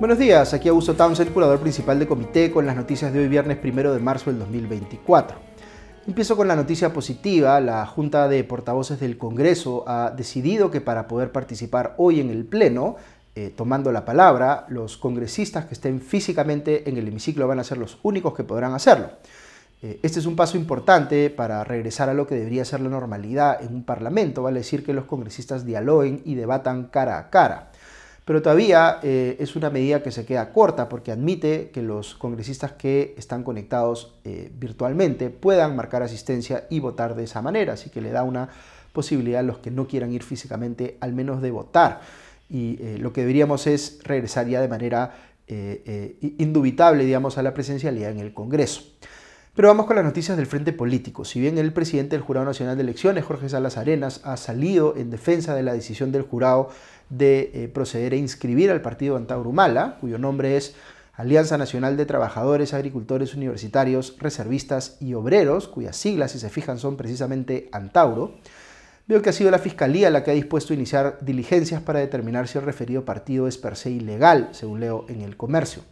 Buenos días, aquí Augusto Townsend, curador principal de Comité, con las noticias de hoy viernes 1 de marzo del 2024. Empiezo con la noticia positiva. La Junta de Portavoces del Congreso ha decidido que para poder participar hoy en el Pleno, eh, tomando la palabra, los congresistas que estén físicamente en el hemiciclo van a ser los únicos que podrán hacerlo. Eh, este es un paso importante para regresar a lo que debería ser la normalidad en un parlamento, vale decir que los congresistas dialoguen y debatan cara a cara pero todavía eh, es una medida que se queda corta porque admite que los congresistas que están conectados eh, virtualmente puedan marcar asistencia y votar de esa manera, así que le da una posibilidad a los que no quieran ir físicamente al menos de votar. Y eh, lo que deberíamos es regresar ya de manera indubitable, digamos, a la presencialidad en el Congreso. Pero vamos con las noticias del frente político. Si bien el presidente del Jurado Nacional de Elecciones, Jorge Salas Arenas, ha salido en defensa de la decisión del jurado de eh, proceder a inscribir al partido Antaurumala, cuyo nombre es Alianza Nacional de Trabajadores, Agricultores Universitarios, Reservistas y Obreros, cuyas siglas, si se fijan, son precisamente Antauro, veo que ha sido la Fiscalía la que ha dispuesto a iniciar diligencias para determinar si el referido partido es per se ilegal, según leo en el comercio.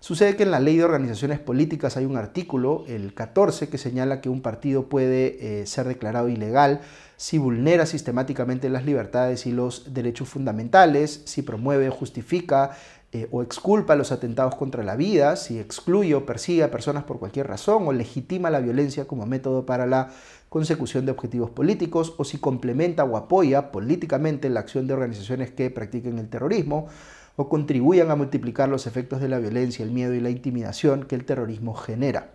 Sucede que en la ley de organizaciones políticas hay un artículo, el 14, que señala que un partido puede eh, ser declarado ilegal si vulnera sistemáticamente las libertades y los derechos fundamentales, si promueve, justifica eh, o exculpa los atentados contra la vida, si excluye o persigue a personas por cualquier razón o legitima la violencia como método para la consecución de objetivos políticos o si complementa o apoya políticamente la acción de organizaciones que practiquen el terrorismo o contribuyan a multiplicar los efectos de la violencia, el miedo y la intimidación que el terrorismo genera.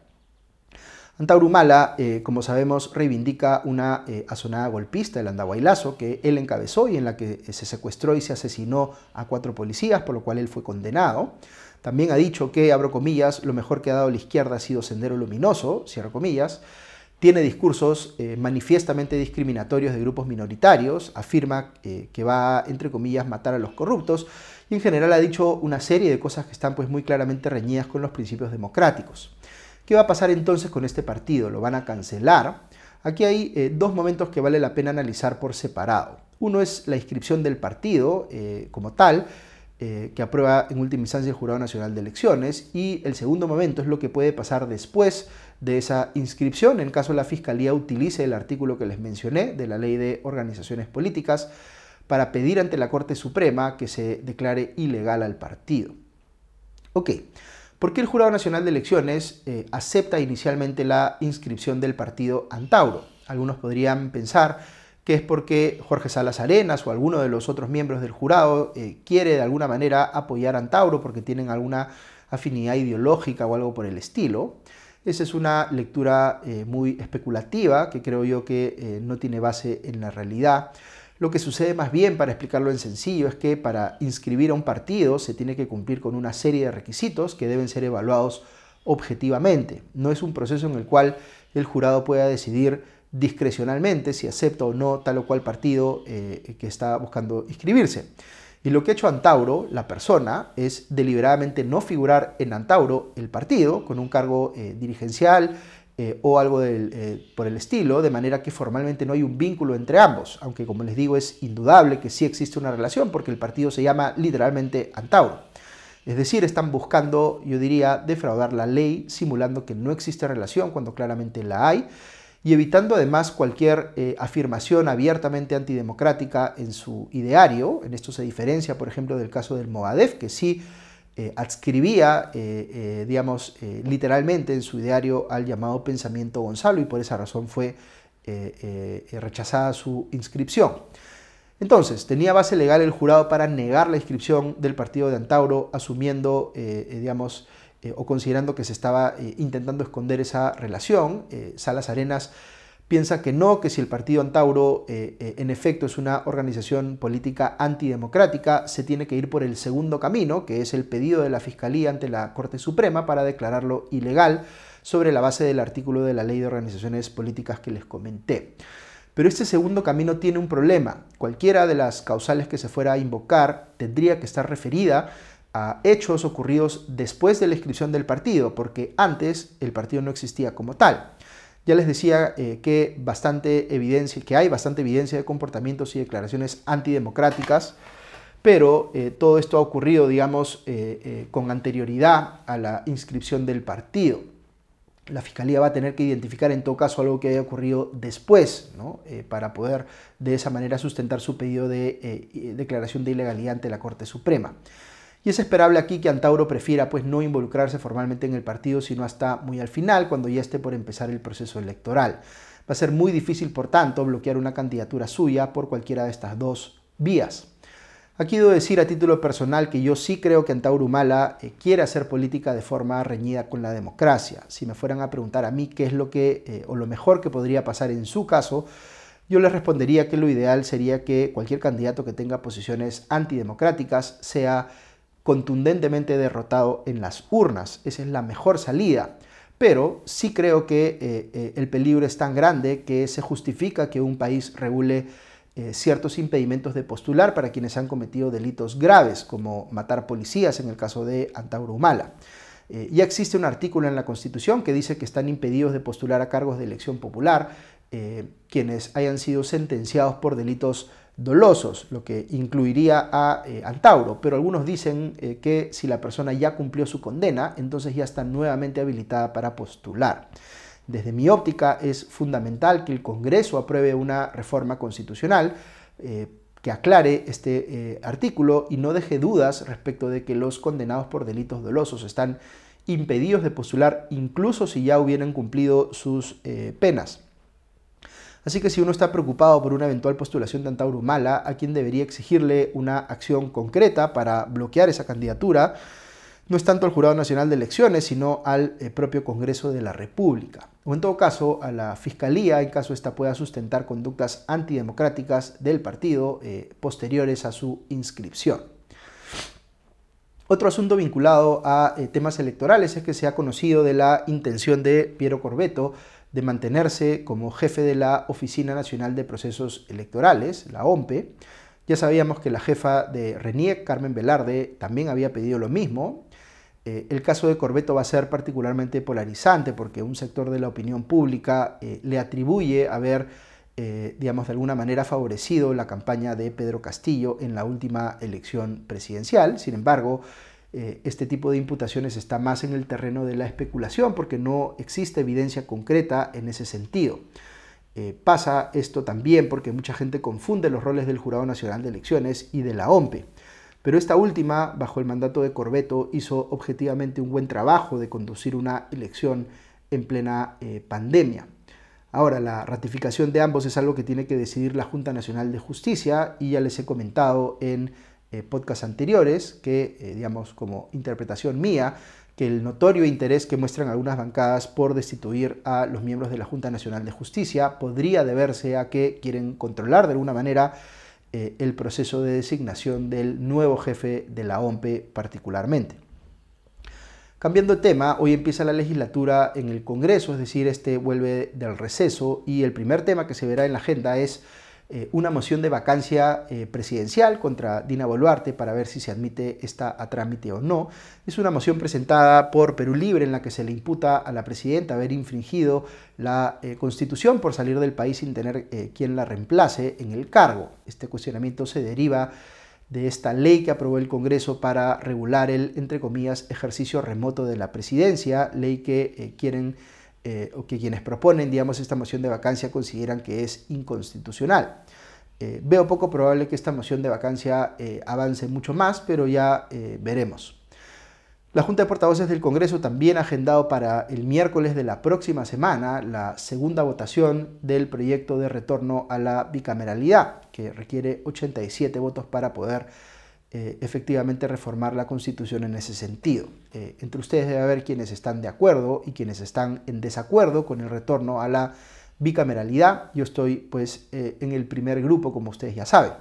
Antaurumala, eh, como sabemos, reivindica una eh, azonada golpista, el Andahuaylazo, que él encabezó y en la que se secuestró y se asesinó a cuatro policías, por lo cual él fue condenado. También ha dicho que, abro comillas, lo mejor que ha dado la izquierda ha sido Sendero Luminoso, cierro comillas. Tiene discursos eh, manifiestamente discriminatorios de grupos minoritarios, afirma que va, entre comillas, matar a los corruptos y en general ha dicho una serie de cosas que están pues muy claramente reñidas con los principios democráticos. ¿Qué va a pasar entonces con este partido? ¿Lo van a cancelar? Aquí hay eh, dos momentos que vale la pena analizar por separado. Uno es la inscripción del partido eh, como tal, eh, que aprueba en última instancia el Jurado Nacional de Elecciones, y el segundo momento es lo que puede pasar después de esa inscripción, en caso la Fiscalía utilice el artículo que les mencioné de la Ley de Organizaciones Políticas para pedir ante la Corte Suprema que se declare ilegal al partido. Ok, ¿por qué el Jurado Nacional de Elecciones eh, acepta inicialmente la inscripción del partido Antauro? Algunos podrían pensar que es porque Jorge Salas Arenas o alguno de los otros miembros del jurado eh, quiere de alguna manera apoyar a Antauro porque tienen alguna afinidad ideológica o algo por el estilo. Esa es una lectura eh, muy especulativa que creo yo que no tiene base en la realidad. Lo que sucede más bien, para explicarlo en sencillo, es que para inscribir a un partido se tiene que cumplir con una serie de requisitos que deben ser evaluados objetivamente. No es un proceso en el cual el jurado pueda decidir discrecionalmente si acepta o no tal o cual partido eh, que está buscando inscribirse. Y lo que ha hecho Antauro, la persona, es deliberadamente no figurar en Antauro el partido con un cargo eh, dirigencial eh, o algo eh, por el estilo, de manera que formalmente no hay un vínculo entre ambos, aunque como les digo es indudable que sí existe una relación porque el partido se llama literalmente Antauro. Es decir, están buscando, yo diría, defraudar la ley, simulando que no existe relación cuando claramente la hay, y evitando además cualquier eh, afirmación abiertamente antidemocrática en su ideario. En esto se diferencia, por ejemplo, del caso del Movadef, que sí eh, adscribía, eh, eh, digamos, literalmente en su diario al llamado pensamiento Gonzalo y por esa razón fue rechazada su inscripción. Entonces, tenía base legal el jurado para negar la inscripción del partido de Antauro, asumiendo, digamos, o considerando que se estaba intentando esconder esa relación. Salas Arenas piensa que no, que si el partido Antauro eh, eh, en efecto es una organización política antidemocrática, se tiene que ir por el segundo camino, que es el pedido de la Fiscalía ante la Corte Suprema para declararlo ilegal sobre la base del artículo de la Ley de Organizaciones Políticas que les comenté. Pero este segundo camino tiene un problema. Cualquiera de las causales que se fuera a invocar tendría que estar referida a hechos ocurridos después de la inscripción del partido, porque antes el partido no existía como tal. Ya les decía eh, que, bastante evidencia, que hay bastante evidencia de comportamientos y declaraciones antidemocráticas, pero todo esto ha ocurrido, digamos, con anterioridad a la inscripción del partido la Fiscalía va a tener que identificar en todo caso algo que haya ocurrido después, eh, para poder de esa manera sustentar su pedido de eh, declaración de ilegalidad ante la Corte Suprema. Y es esperable aquí que Antauro prefiera pues, no involucrarse formalmente en el partido, sino hasta muy al final, cuando ya esté por empezar el proceso electoral. Va a ser muy difícil, por tanto, bloquear una candidatura suya por cualquiera de estas dos vías. Aquí debo decir a título personal que yo sí creo que Antauro Humala eh, quiere hacer política de forma reñida con la democracia. Si me fueran a preguntar a mí qué es lo que eh, o lo mejor que podría pasar en su caso, yo les respondería que lo ideal sería que cualquier candidato que tenga posiciones antidemocráticas sea contundentemente derrotado en las urnas. Esa es la mejor salida. Pero sí creo que eh, el peligro es tan grande que se justifica que un país regule eh, ciertos impedimentos de postular para quienes han cometido delitos graves, como matar policías en el caso de. Eh, ya existe un artículo en la Constitución que dice que están impedidos de postular a cargos de elección popular eh, quienes hayan sido sentenciados por delitos dolosos, lo que incluiría a Antauro, pero algunos dicen que si la persona ya cumplió su condena, entonces ya está nuevamente habilitada para postular. Desde mi óptica es fundamental que el Congreso apruebe una reforma constitucional eh, que aclare este eh, artículo y no deje dudas respecto de que los condenados por delitos dolosos están impedidos de postular incluso si ya hubieran cumplido sus eh, penas. Así que si uno está preocupado por una eventual postulación de Antauro Mala, a quien debería exigirle una acción concreta para bloquear esa candidatura, no es tanto al Jurado Nacional de Elecciones, sino al eh, propio Congreso de la República. O en todo caso, a la Fiscalía, en caso esta pueda sustentar conductas antidemocráticas del partido eh, posteriores a su inscripción. Otro asunto vinculado a eh, temas electorales es que se ha conocido de la intención de Piero Corbeto de mantenerse como jefe de la Oficina Nacional de Procesos Electorales, la OMPE. Ya sabíamos que la jefa de RENIEC, Carmen Velarde, también había pedido lo mismo, eh, el caso de Corbeto va a ser particularmente polarizante porque un sector de la opinión pública eh, le atribuye haber, eh, digamos, de alguna manera favorecido la campaña de Pedro Castillo en la última elección presidencial. Sin embargo, este tipo de imputaciones está más en el terreno de la especulación porque no existe evidencia concreta en ese sentido. pasa esto también porque mucha gente confunde los roles del Jurado Nacional de Elecciones y de la OMPE. Pero esta última, bajo el mandato de Corbeto, hizo objetivamente un buen trabajo de conducir una elección en plena eh, pandemia. Ahora, la ratificación de ambos es algo que tiene que decidir la Junta Nacional de Justicia y ya les he comentado en eh, podcasts anteriores que, eh, digamos, como interpretación mía, que el notorio interés que muestran algunas bancadas por destituir a los miembros de la Junta Nacional de Justicia podría deberse a que quieren controlar de alguna manera eh, el proceso de designación del nuevo jefe de la OMPE particularmente. Cambiando de tema, hoy empieza la legislatura en el Congreso, es decir, este vuelve del receso y el primer tema que se verá en la agenda es eh, una moción de vacancia eh, presidencial contra Dina Boluarte para ver si se admite esta a trámite o no. Es una moción presentada por Perú Libre en la que se le imputa a la presidenta haber infringido la eh, constitución por salir del país sin tener quien la reemplace en el cargo. Este cuestionamiento se deriva de esta ley que aprobó el Congreso para regular el, entre comillas, ejercicio remoto de la presidencia, ley que quieren eh, o que quienes proponen, digamos, esta moción de vacancia consideran que es inconstitucional. Eh, veo poco probable que esta moción de vacancia eh, avance mucho más, pero ya veremos. La Junta de Portavoces del Congreso también ha agendado para el miércoles de la próxima semana la segunda votación del proyecto de retorno a la bicameralidad, que requiere 87 votos para poder eh, efectivamente reformar la Constitución en ese sentido. Eh, entre ustedes debe haber quienes están de acuerdo y quienes están en desacuerdo con el retorno a la bicameralidad. Yo estoy pues eh, en el primer grupo, como ustedes ya saben.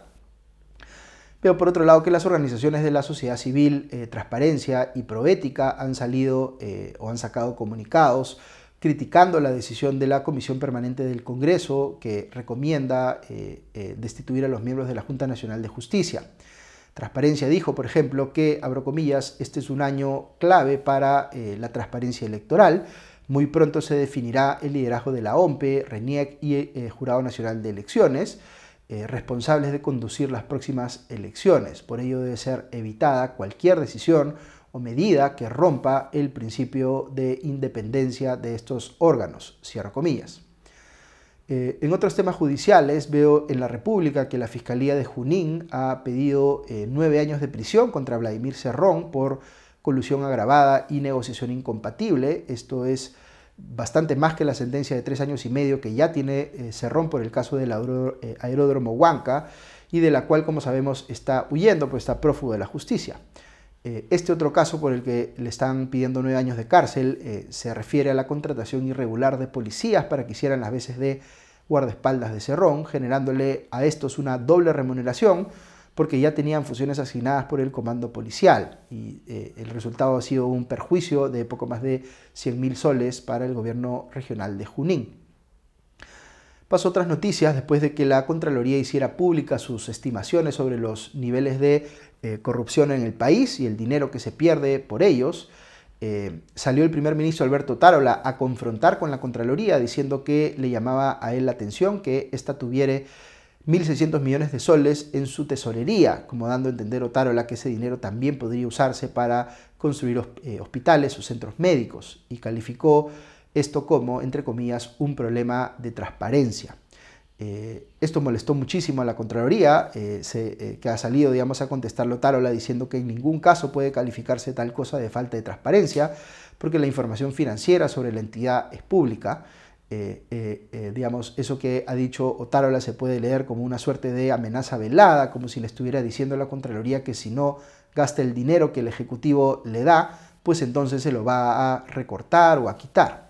Veo por otro lado que las organizaciones de la sociedad civil, Transparencia y Proética han salido o han sacado comunicados criticando la decisión de la Comisión Permanente del Congreso que recomienda destituir a los miembros de la Junta Nacional de Justicia. Transparencia dijo, por ejemplo, que, abro comillas, este es un año clave para eh, la transparencia electoral. Muy pronto se definirá el liderazgo de la OMPE, RENIEC y eh, Jurado Nacional de Elecciones. eh, responsables de conducir las próximas elecciones. Por ello debe ser evitada cualquier decisión o medida que rompa el principio de independencia de estos órganos. Cierro comillas. Eh, en otros temas judiciales veo en la República que la Fiscalía de Junín ha pedido eh, nueve años de prisión contra Vladimir Cerrón por colusión agravada y negociación incompatible. Esto es bastante más que la sentencia de tres años y medio que ya tiene eh, Cerrón por el caso del eh, aeródromo Huanca y de la cual, como sabemos, está huyendo, pues está prófugo de la justicia. Este otro caso por el que le están pidiendo nueve años de cárcel se refiere a la contratación irregular de policías para que hicieran las veces de guardaespaldas de Cerrón, generándole a estos una doble remuneración porque ya tenían funciones asignadas por el comando policial y eh, el resultado ha sido un perjuicio de poco más de 100.000 soles para el gobierno regional de Junín. Pasó otras noticias después de que la Contraloría hiciera públicas sus estimaciones sobre los niveles de eh, corrupción en el país y el dinero que se pierde por ellos. Eh, salió el primer ministro Alberto Tarola a confrontar con la Contraloría diciendo que le llamaba a él la atención que ésta tuviera 1.600 millones de soles en su tesorería, como dando a entender Otárola que ese dinero también podría usarse para construir eh, hospitales o centros médicos, y calificó esto como, entre comillas, un problema de transparencia. Eh, esto molestó muchísimo a la Contraloría, eh, que ha salido, digamos, a contestarlo Tarola diciendo que en ningún caso puede calificarse tal cosa de falta de transparencia, porque la información financiera sobre la entidad es pública. Eh, eh, eh, digamos, eso que ha dicho Otárola se puede leer como una suerte de amenaza velada, como si le estuviera diciendo a la Contraloría que si no gasta el dinero que el Ejecutivo le da, pues entonces se lo va a recortar o a quitar.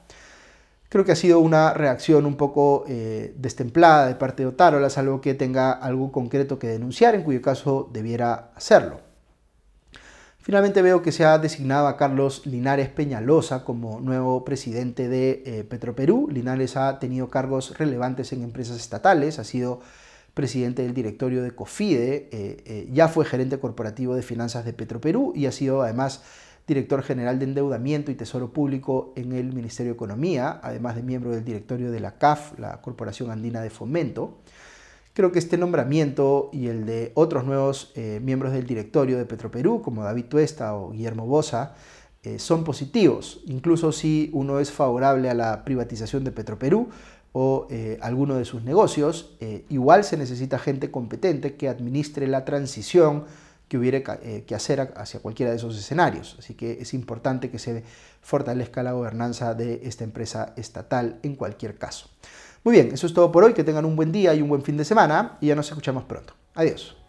Creo que ha sido una reacción un poco destemplada de parte de Otárola, salvo que tenga algo concreto que denunciar, en cuyo caso debiera hacerlo. Finalmente veo que se ha designado a Carlos Linares Peñalosa como nuevo presidente de eh, Petroperú. Linares ha tenido cargos relevantes en empresas estatales, ha sido presidente del directorio de COFIDE, eh, eh, ya fue gerente corporativo de finanzas de Petroperú y ha sido además director general de endeudamiento y tesoro público en el Ministerio de Economía, además de miembro del directorio de la CAF, la Corporación Andina de Fomento. Creo que este nombramiento y el de otros nuevos eh, miembros del directorio de Petroperú, como David Tuesta o Guillermo Bosa, eh, son positivos, incluso si uno es favorable a la privatización de Petroperú o eh, alguno de sus negocios, igual se necesita gente competente que administre la transición que hubiera que hacer hacia cualquiera de esos escenarios. Así que es importante que se fortalezca la gobernanza de esta empresa estatal en cualquier caso. Muy bien, eso es todo por hoy. Que tengan un buen día y un buen fin de semana y ya nos escuchamos pronto. Adiós.